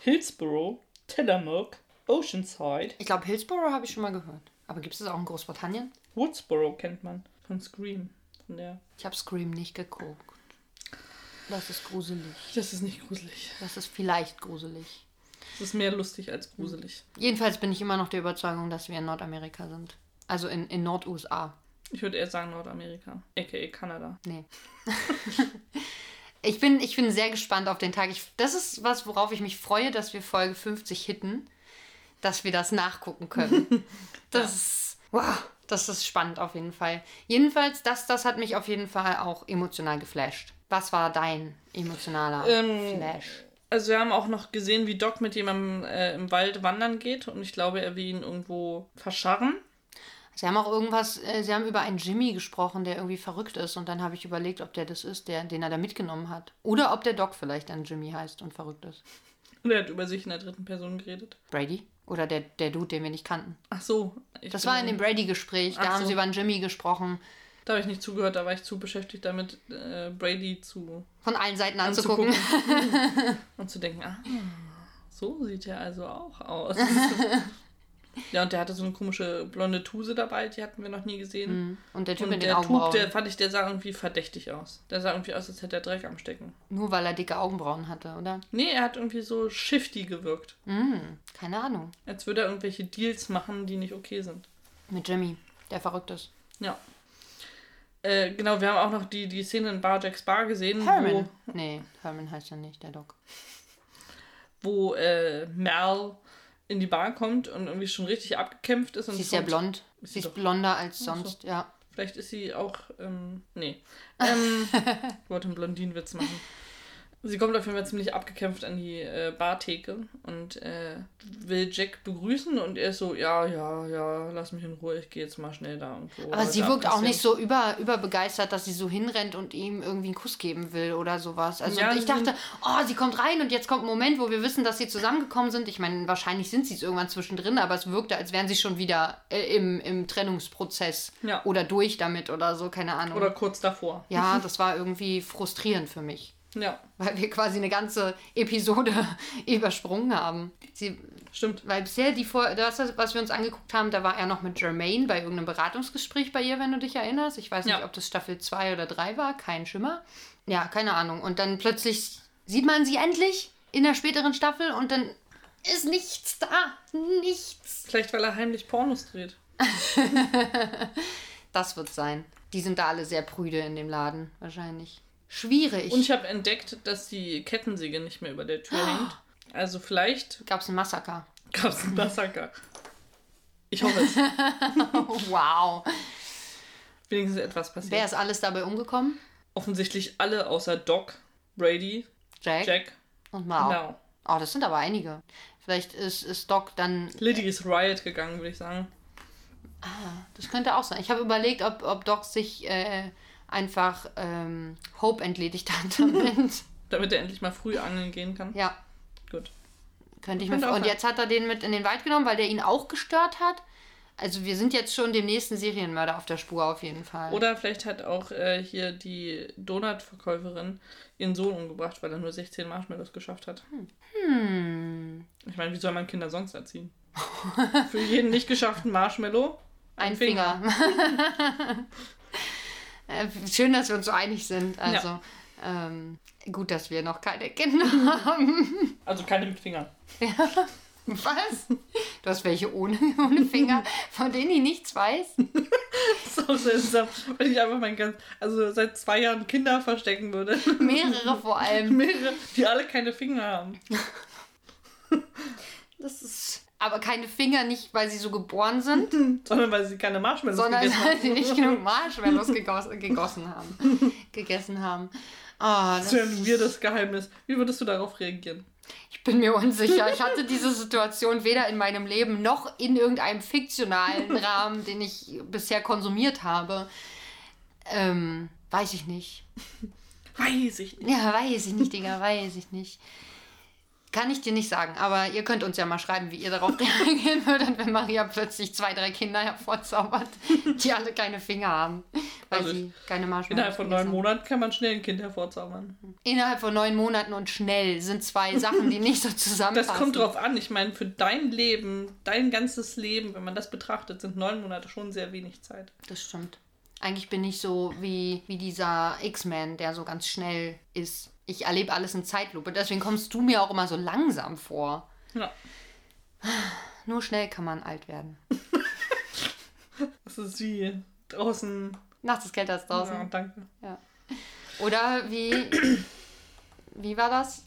Hillsborough, Tillamook, Oceanside, Ich glaube, Hillsborough habe ich schon mal gehört. Aber gibt es das auch in Großbritannien? Woodsboro kennt man von Scream. Von der. Ich habe Scream nicht geguckt. Das ist gruselig. Das ist nicht gruselig. Das ist vielleicht gruselig. Das ist mehr lustig als gruselig. Jedenfalls bin ich immer noch der Überzeugung, dass wir in Nordamerika sind. Also in, in Nord-USA. Ich würde eher sagen Nordamerika, a.k.a. Kanada. Nee. ich, bin, ich bin sehr gespannt auf den Tag. Ich, das ist was, worauf ich mich freue, dass wir Folge 50 hitten. Dass wir das nachgucken können. Das ist, wow, das ist spannend auf jeden Fall. Jedenfalls, das, das hat mich auf jeden Fall auch emotional geflasht. Was war dein emotionaler Ähm, Flash? Also wir haben auch noch gesehen, wie Doc mit jemandem äh, im Wald wandern geht und ich glaube, er will ihn irgendwo verscharren. Sie haben auch irgendwas, äh, sie haben über einen Jimmy gesprochen, der irgendwie verrückt ist. Und dann habe ich überlegt, ob der das ist, der, den er da mitgenommen hat. Oder ob der Doc vielleicht ein Jimmy heißt und verrückt ist. Und er hat über sich in der dritten Person geredet. Brady? Oder der, der Dude, den wir nicht kannten. Ach so. Das war in dem Brady-Gespräch. Da haben so. sie über einen Jimmy gesprochen. Da habe ich nicht zugehört, da war ich zu beschäftigt damit, äh, Brady zu Von allen Seiten anzugucken. anzugucken. und zu denken, ah, so sieht er also auch aus. ja, und der hatte so eine komische blonde Tuse dabei, die hatten wir noch nie gesehen. Und der Typ Und mit den der Typ, Augenbrauen. der fand ich, der sah irgendwie verdächtig aus. Der sah irgendwie aus, als hätte er Dreck am Stecken. Nur weil er dicke Augenbrauen hatte, oder? Nee, er hat irgendwie so shifty gewirkt. Hm, keine Ahnung. Als würde er irgendwelche Deals machen, die nicht okay sind. Mit Jimmy, der verrückt ist. Ja. Äh, genau, wir haben auch noch die, die Szene in Bar Jacks Bar gesehen, Herman. Nee, Herman heißt ja nicht, der Doc. wo, wo äh, Mel in die Bar kommt und irgendwie schon richtig abgekämpft ist. Und Sie ist kommt- blond. Ist Sie ist doch. blonder als Ach so. sonst, ja. Vielleicht ist sie auch, ähm, nee. Ähm, ich wollte einen Blondinenwitz machen. Sie kommt auf jeden Fall ziemlich abgekämpft an die äh, Bartheke und äh, will Jack begrüßen und er ist so, ja, ja, ja, lass mich in Ruhe, ich gehe jetzt mal schnell da und so. Aber sie wirkt auch nicht so über, überbegeistert, dass sie so hinrennt und ihm irgendwie einen Kuss geben will oder sowas. Also Ja, ich dachte, oh, sie kommt rein und jetzt kommt ein Moment, wo wir wissen, dass sie zusammengekommen sind. Ich meine, wahrscheinlich sind sie es irgendwann zwischendrin, aber es wirkte, als wären sie schon wieder äh, im, im Trennungsprozess Ja. oder durch damit oder so, keine Ahnung. Oder kurz davor. ja, das war irgendwie frustrierend für mich. Ja, Weil wir quasi eine ganze Episode übersprungen haben. Sie, stimmt. weil bisher die Vor das, was wir uns angeguckt haben, da war er noch mit Jermaine bei irgendeinem Beratungsgespräch bei ihr, wenn du dich erinnerst. Ich weiß nicht, Ja. ob das Staffel 2 oder 3 war, kein Schimmer. Ja, keine Ahnung. Und dann plötzlich sieht man sie endlich in der späteren Staffel und dann ist nichts da. Nichts. Vielleicht, weil er heimlich Pornos dreht. Das wird sein. Die sind da alle sehr prüde in dem Laden, wahrscheinlich. Schwierig. Und ich habe entdeckt, dass die Kettensäge nicht mehr über der Tür hängt. Also vielleicht Gab es ein Massaker. gab es ein Massaker. Ich hoffe es. wow. Wenigstens etwas passiert. Wer ist alles dabei umgekommen? Offensichtlich alle außer Doc, Brady, Jack, Jack, und Mao. Now. Oh, das sind aber einige. Vielleicht ist, ist Doc dann. Liddy ist Riot gegangen, würde ich sagen. Das könnte auch sein. Ich habe überlegt, ob, ob Doc sich äh, einfach ähm, Hope entledigt hat damit. Damit er endlich mal früh angeln gehen kann. ja, Gut. könnte ich mir Könnte auch Und sein. jetzt hat er den mit in den Wald genommen, weil der ihn auch gestört hat. Also wir sind jetzt schon dem nächsten Serienmörder auf der Spur auf jeden Fall. Oder vielleicht hat auch äh, hier die Donut-Verkäuferin ihren Sohn umgebracht, weil er nur 16 Marshmallows geschafft hat. Hm. Ich meine, wie soll man Kinder sonst erziehen? Für jeden nicht geschafften Marshmallow Ein Finger. Äh, Schön, dass wir uns so einig sind. Also ähm, gut, dass wir noch keine Kinder haben. Also keine mit Fingern. Was? Du hast welche ohne, ohne Finger, von denen ich nichts weiß? Das ist auch seltsam, weil ich einfach mein ganz, also seit zwei Jahren Kinder verstecken würde. Mehrere vor allem. Mehrere, die alle keine Finger haben. Das ist. Aber keine Finger nicht, weil sie so geboren sind, Sondern weil sie keine Marshmallows sondern gegessen weil haben. sie nicht genug Marshmallows gegoss, gegossen haben. Gegessen haben. Oh, Das wäre das, ein weirdes Geheimnis. Wie würdest du darauf reagieren? ich bin mir unsicher. Ich hatte diese Situation weder in meinem Leben noch in irgendeinem fiktionalen Rahmen, den ich bisher konsumiert habe. Ähm, weiß ich nicht. Weiß ich nicht. Ja, weiß ich nicht, Digga, weiß ich nicht. Kann ich dir nicht sagen, aber ihr könnt uns ja mal schreiben, wie ihr darauf reagieren würdet, wenn Maria plötzlich zwei, drei Kinder hervorzaubert, die alle keine Finger haben, weil Also sie keine Marshmallows Innerhalb von neun. Monaten kann man schnell ein Kind hervorzaubern. Innerhalb von neun Monaten und schnell sind zwei Sachen, die nicht so zusammenpassen. Das kommt drauf an. Ich meine, für dein Leben, dein ganzes Leben, wenn man das betrachtet, sind neun Monate schon sehr wenig Zeit. Das stimmt. Eigentlich bin ich so wie, wie dieser X-Man, der so ganz schnell ist. Ich erlebe alles in Zeitlupe, deswegen kommst du mir auch immer so langsam vor. Ja. Nur schnell kann man alt werden. Das ist wie draußen. Nachts ist kälter als draußen. Ja, danke. Oder wie, wie war das?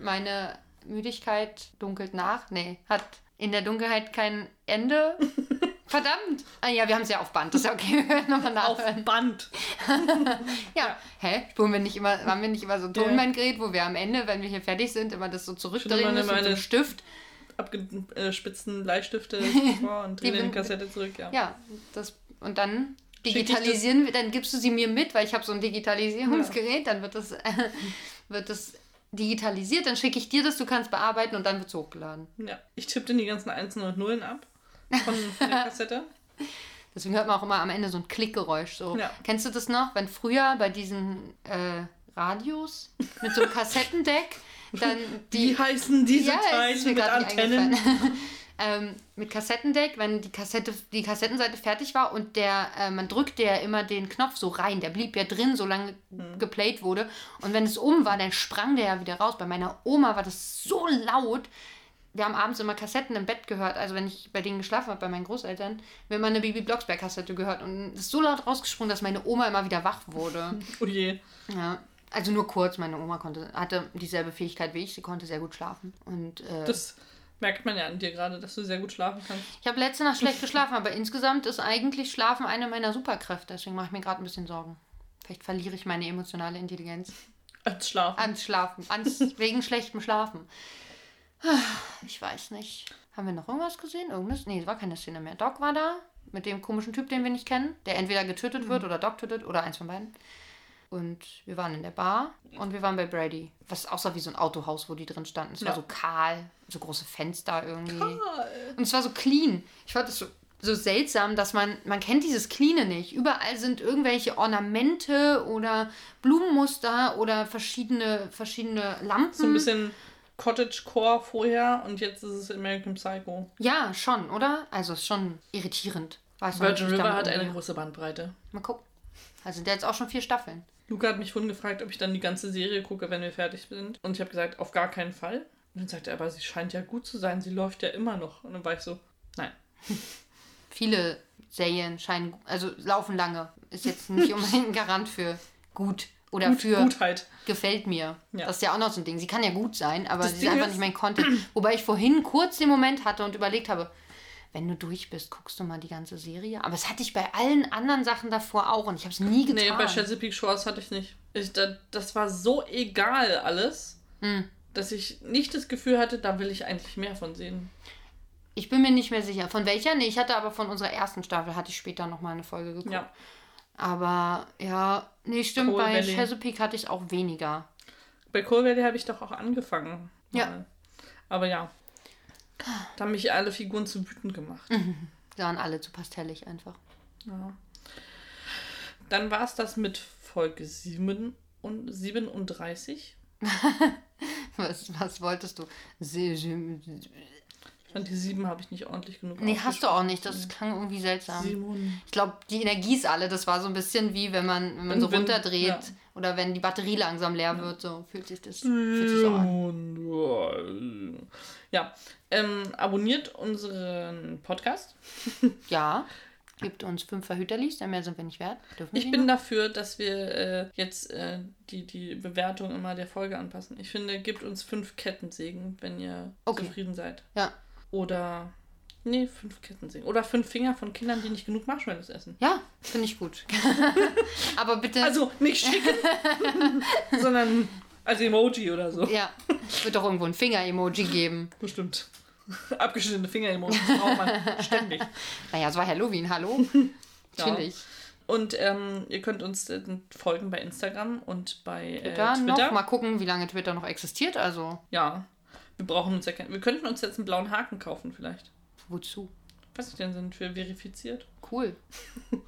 Meine Müdigkeit dunkelt nach? Nee, hat in der Dunkelheit kein Ende. Verdammt! Ah, ja, wir haben es ja auf Band. Das ist ja okay. Nochmal Auf nachhören. Band. Ja. Hä? Spuren wir nicht immer, haben wir nicht immer so ein Ja. Tonbandgerät, wo wir am Ende, wenn wir hier fertig sind, immer das so zurückdrehen müssen mit einem Stift? Abgespitzten Bleistifte vor und Die drehen die bin- Kassette zurück. Ja. Ja, das und dann digitalisieren wir, dann gibst du sie mir mit, weil ich habe so ein Digitalisierungsgerät, dann wird das, äh, wird das digitalisiert, dann schicke ich dir das, du kannst bearbeiten und dann wird es hochgeladen. ja. Ich tippe dann die ganzen Einsen und Nullen ab von, von der Kassette. Deswegen hört man auch immer am Ende so ein Klickgeräusch. So. Ja. Kennst du das noch, wenn früher bei diesen äh, Radios mit so einem Kassettendeck dann die Wie heißen diese Ja, Teile mit Antennen? ähm, mit Kassettendeck, wenn die Kassette, die Kassettenseite fertig war und der, äh, man drückte ja immer den Knopf so rein, der blieb ja drin, solange Mhm. geplayt wurde. Und wenn es um war, dann sprang der ja wieder raus. Bei meiner Oma war das so laut, wir haben abends immer Kassetten im Bett gehört. Also wenn ich bei denen geschlafen habe, bei meinen Großeltern, wir haben immer eine Bibi Blocksberg-Kassette gehört und es ist so laut rausgesprungen, dass meine Oma immer wieder wach wurde. Oh je. ja. Also nur kurz, meine Oma konnte, hatte dieselbe Fähigkeit wie ich, sie konnte sehr gut schlafen. Und äh, Das merkt man ja an dir gerade, dass du sehr gut schlafen kannst. ich habe letzte Nacht schlecht geschlafen, aber insgesamt ist eigentlich Schlafen eine meiner Superkräfte. Deswegen mache ich mir gerade ein bisschen Sorgen. Vielleicht verliere ich meine emotionale Intelligenz. Als Schlafen. Ans Schlafen. Ans, wegen schlechtem Schlafen. Ich weiß nicht. Haben wir noch irgendwas gesehen? Irgendwas? Nee, es war keine Szene mehr. Doc war da. Mit dem komischen Typ, den wir nicht kennen. Der entweder getötet wird oder Doc tötet oder eins von beiden. Und wir waren in der Bar und wir waren bei Brady. Was aussah wie so ein Autohaus, wo die drin standen. Es war Ja. so kahl, so große Fenster irgendwie. Und es war so clean. Ich fand es so, so seltsam, dass man, man kennt dieses Cleane nicht. Überall sind irgendwelche Ornamente oder Blumenmuster oder verschiedene, verschiedene Lampen. So ein bisschen Cottagecore vorher und jetzt ist es American Psycho. Ja, schon, oder? Also ist schon irritierend. Weiß Virgin River hat eine große Bandbreite. Mal gucken. Also der hat jetzt auch schon vier Staffeln. Luca hat mich vorhin gefragt, ob ich dann die ganze Serie gucke, wenn wir fertig sind. Und ich habe gesagt, auf gar keinen Fall. Und dann sagte er, aber sie scheint ja gut zu sein, sie läuft ja immer noch. Und dann war ich so, nein. Viele Serien scheinen, also laufen lange. Ist jetzt nicht unbedingt ein Garant für gut oder Gut, für Gutheit. gefällt mir. Ja. Das ist ja auch noch so ein Ding. Sie kann ja gut sein, aber Das sie ist Ding einfach ist- nicht mein Content. Wobei ich vorhin kurz den Moment hatte und überlegt habe, wenn du durch bist, guckst du mal die ganze Serie. Aber das hatte ich bei allen anderen Sachen davor auch und ich habe es nie getan. Nee, bei Chesapeake Shores hatte ich nicht. Ich, da, das war so egal alles, Hm. dass ich nicht das Gefühl hatte, da will ich eigentlich mehr von sehen. Ich bin mir nicht mehr sicher. Von welcher? Nee, ich hatte aber von unserer ersten Staffel, hatte ich später nochmal eine Folge geguckt. Ja. Aber ja, nee, stimmt, Coal bei Valley. Chesapeake hatte ich auch weniger. Bei Coal Valley habe ich doch auch angefangen. Ja. Mal. Aber ja. Da haben mich alle Figuren zu wütend gemacht. Die waren alle zu pastellig einfach. Ja. Dann war es das mit Folge 7 und 37. Was, was wolltest du? Fand die 7 habe ich nicht ordentlich genug Nee, hast du auch nicht. Das klang irgendwie seltsam. Simon. Ich glaube, die Energie ist alle. Das war so ein bisschen wie wenn man, wenn man so runterdreht ja. oder wenn die Batterie langsam leer wird. So fühlt sich das fühlt sich so an. Ja, ähm, abonniert unseren Podcast. Ja. Gibt uns fünf Verhüterlis, denn mehr sind wir nicht wert. Dürfen Ich bin noch? dafür, dass wir äh, jetzt äh, die, die Bewertung immer der Folge anpassen. Ich finde, gebt uns fünf Kettensägen, wenn ihr Okay. zufrieden seid. Ja. Oder. Nee, fünf Kettensägen. Oder fünf Finger von Kindern, die nicht genug Marshmallows essen. Ja, finde ich gut. Aber bitte. Also nicht schicken, sondern als Emoji oder so. ja, es wird doch irgendwo ein Finger-Emoji geben. Bestimmt. Abgeschnittene Finger-Emojis braucht man ständig. Naja, es war Halloween, hallo? Ja. Natürlich. Und ähm, ihr könnt uns äh, folgen bei Instagram und bei äh, Twitter, Twitter. noch. Mal gucken, wie lange Twitter noch existiert. Also, Ja. Wir brauchen uns ja kein- Wir könnten uns jetzt einen blauen Haken kaufen, vielleicht. wozu? Was denn sind wir verifiziert? Cool.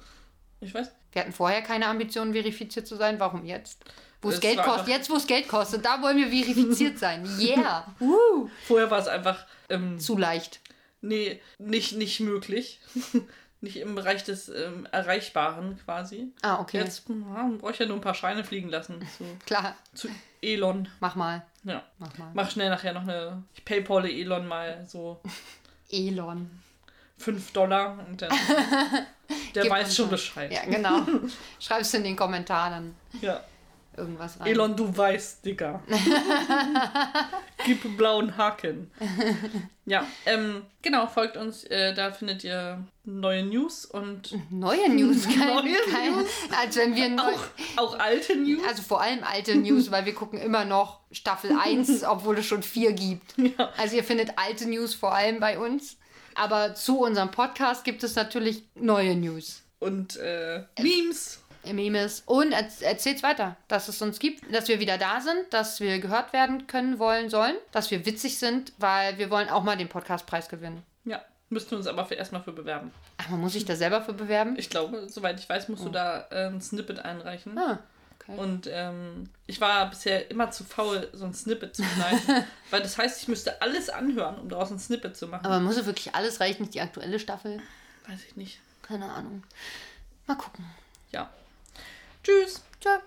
Ich weiß. Wir hatten vorher keine Ambitionen, verifiziert zu sein. Warum jetzt? Wo es Geld kostet. Jetzt, wo es Geld kostet, da wollen wir verifiziert sein. Yeah. Woo. Vorher war es einfach. Ähm, Zu leicht. nee, nicht, nicht möglich. Nicht im Bereich des ähm, Erreichbaren quasi. Ah, okay. Jetzt ja, brauche ich ja nur ein paar Scheine fliegen lassen. Zu, Klar. zu Elon. Mach mal. Ja. Mach mal. Mach schnell nachher noch eine. Ich paypalle Elon mal so Elon. 5 Dollar und dann. der Gib weiß schon. Bescheid. Ja, genau. Schreib's in den Kommentaren Ja. Irgendwas rein. Elon, du weißt, Digga. Gib blauen Haken. Ja, ähm, genau, folgt uns. Äh, da findet ihr neue News und Neue News. Kein, Neue kein, Als wenn wir auch, auch alte News. Also vor allem alte News, weil wir gucken immer noch Staffel 1, obwohl es schon 4 gibt. Ja. Also ihr findet alte News vor allem bei uns. Aber zu unserem Podcast gibt es natürlich neue News. Und äh, Memes. Memes. Und erz- erzählt's weiter, dass es uns gibt, dass wir wieder da sind, dass wir gehört werden können, wollen, sollen, dass wir witzig sind, weil wir wollen auch mal den Podcastpreis gewinnen. Ja, müssten wir uns aber für, erstmal für bewerben. Ach, man muss sich da selber für bewerben? Ich glaube, soweit ich weiß, musst du da äh, ein Snippet einreichen. Ah, okay. Und ähm, ich war bisher immer zu faul, so ein Snippet zu schneiden. weil das heißt, ich müsste alles anhören, um daraus ein Snippet zu machen. Aber muss es wirklich alles reichen, nicht die aktuelle Staffel? Weiß ich nicht. Keine Ahnung. Mal gucken. Ja. Tschüss. Ciao.